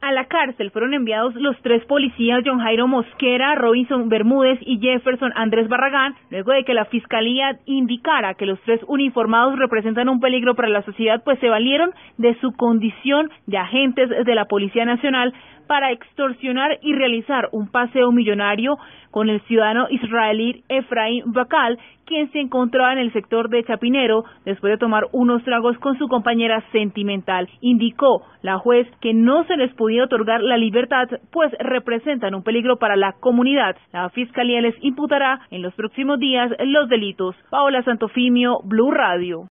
A la cárcel. Fueron enviados los tres policías John Jairo Mosquera, Robinson Bermúdez y Jefferson Andrés Barragán, luego de que la fiscalía indicara que los tres uniformados representan un peligro para la sociedad, pues se valieron de su condición de agentes de la Policía Nacional para extorsionar y realizar un paseo millonario con el ciudadano israelí Efraín Bacal, quien se encontraba en el sector de Chapinero después de tomar unos tragos con su compañera sentimental. Indicó la juez que no se les podía otorgar la libertad, pues representan un peligro para la comunidad. La fiscalía les imputará en los próximos días los delitos. Paola Santofimio, Blue Radio.